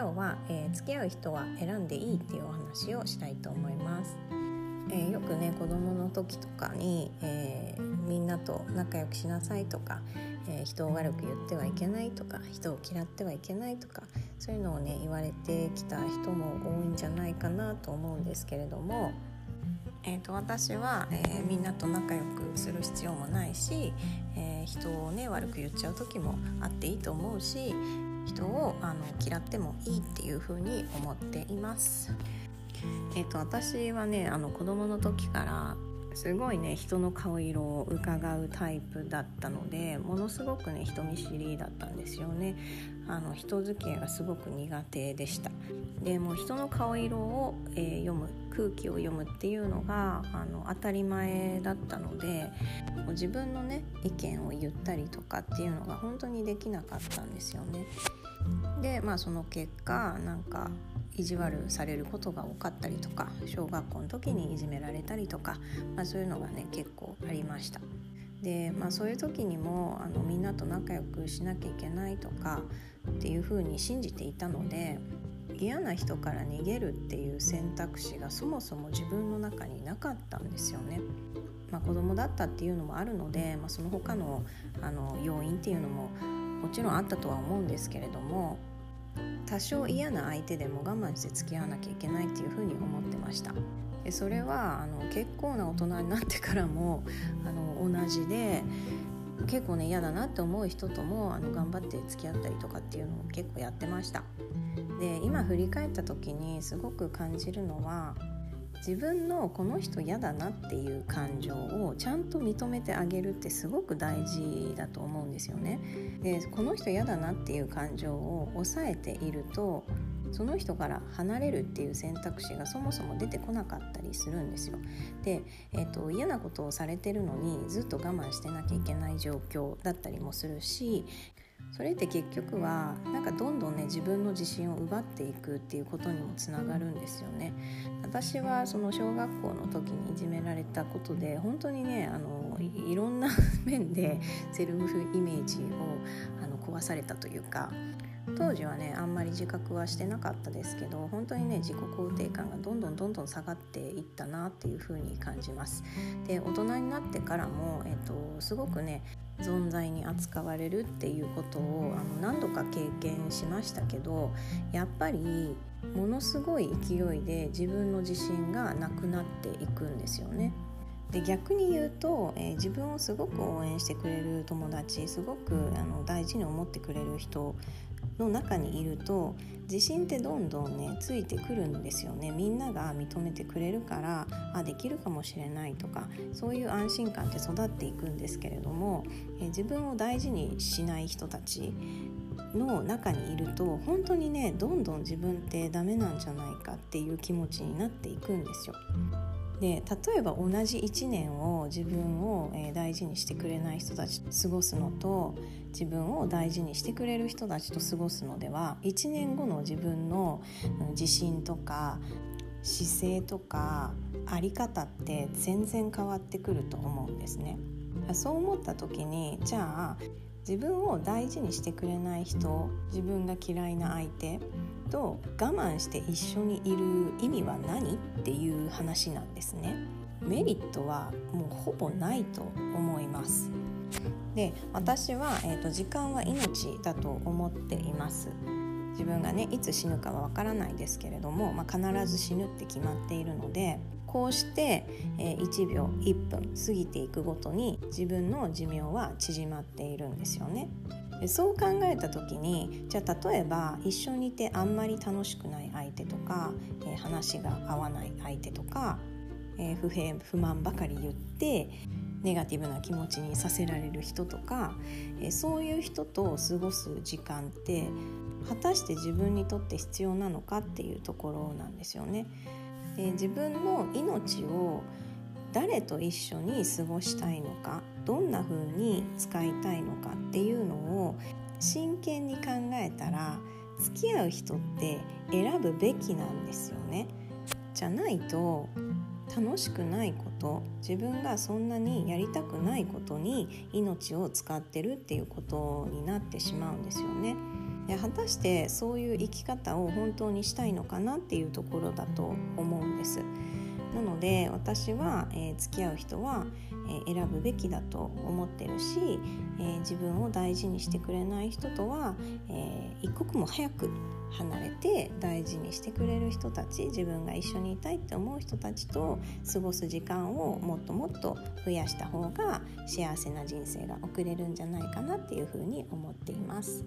今日は、えー、付き合う人は選んでいいっていうお話をしたいと思います。えー、よくね子供の時とかに、えー、みんなと仲良くしなさいとか、え人を悪く言ってはいけないとか人を嫌ってはいけないとかそういうのをね言われてきた人も多いんじゃないかなと思うんですけれども。えーと、私は、えー、みんなと仲良くする必要もないし、えー、人をね悪く言っちゃう時もあっていいと思うし人をあの嫌ってもいいっていう風に思っています。えーと、私はねあの子供の時からすごいね人の顔色を伺うタイプだったのでものすごくね人見知りだったんですよね。あの人付き合いがすごく苦手でした。でも人の顔色を、えー、読む空気を読むっていうのがあの当たり前だったので自分のね意見を言ったりとかっていうのが本当にできなかったんですよね。でまあその結果なんか意地悪されることが多かったりとか小学校の時にいじめられたりとか、まあ、そういうのがね結構ありました。でまあ、そういう時にもあのみんなと仲良くしなきゃいけないとかっていうふうに信じていたので嫌な人から逃げるっていう選択肢がそもそも自分の中になかったんですよね。まあ、子供だったっていうのもあるので、まあ、その他のあの要因っていうのももちろんあったとは思うんですけれども多少嫌な相手でも我慢して付き合わなきゃいけないっていうふうに思ってました。でそれはあの結構な大人になってからも あの同じで結構ね嫌だなって思う人ともあの頑張って付き合ったりとかっていうのを結構やってました。で今振り返った時にすごく感じるのは自分のこの人嫌だなっていう感情をちゃんと認めてあげるってすごく大事だと思うんですよね。でこの人嫌だなっていう感情を抑えているとその人から離れるっていう選択肢がそもそも出てこなかったりするんですよ。で、えーと、嫌なことをされてるのにずっと我慢してなきゃいけない状況だったりもするしそれって結局はなんかどんどんね自分の自信を奪っていくっていうことにもつながるんですよね。私はその小学校の時にいじめられたことで本当にねあのいろんな面でセルフイメージをあの壊されたというか当時はねあんまり自覚はしてなかったですけど本当にね自己肯定感がどんどんどんどん下がっていったなっていう風に感じます。で大人になってからも、えっと、すごくね存在に扱われるっていうことをあの何度か経験しましたけどやっぱりものすごい勢いで自分の自信がなくなっていくんですよね。で逆に言うと、えー、自分をすごく応援してくれる友達すごくあの大事に思ってくれる人の中にいると自信ってどんどんねついてくるんですよねみんなが認めてくれるからあできるかもしれないとかそういう安心感って育っていくんですけれども、え自分を大事にしない人たちの中にいると本当にねどんどん自分ってダメなんじゃないかっていう気持ちになっていくんですよ。で例えば同じ1年を自分を、大事にしてくれない人たちと過ごすのと自分を大事にしてくれる人たちと過ごすのでは1年後の自分の自信とか姿勢とか在り方って全然変わってくると思うんですね。そう思った時にじゃあ自分を大事にしてくれない人自分が嫌いな相手と我慢して一緒にいる意味は何っていう話なんですね。メリットはもうほぼないと思います。で私は、えーと、時間は命だと思っています。自分がねいつ死ぬかはわからないですけれども、まあ、必ず死ぬって決まっているのでこうして、え、1秒1分過ぎていくごとに自分の寿命は縮まっているんですよね。そう考えた時にじゃあ例えば一緒にいてあんまり楽しくない相手とか、え、話が合わない相手とか、え、不平不満ばかり言ってネガティブな気持ちにさせられる人とか、え、そういう人と過ごす時間って果たして自分にとって必要なのかっていうところなんですよね。で自分の命を誰と一緒に過ごしたいのかどんな風に使いたいのかっていうのを真剣に考えたら付き合う人って選ぶべきなんですよね。じゃないと楽しくないこと自分がそんなにやりたくないことに命を使ってるっていうことになってしまうんですよね。果たしてそういう生き方を本当にしたいのかなっていうところだと思うんです。なので私は、えー、付き合う人は、えー、選ぶべきだと思ってるし、えー、自分を大事にしてくれない人とは、え一刻も早く離れて大事にしてくれる人たち自分が一緒にいたいって思う人たちと過ごす時間をもっともっと増やした方が幸せな人生が送れるんじゃないかなっていうふうに思っています。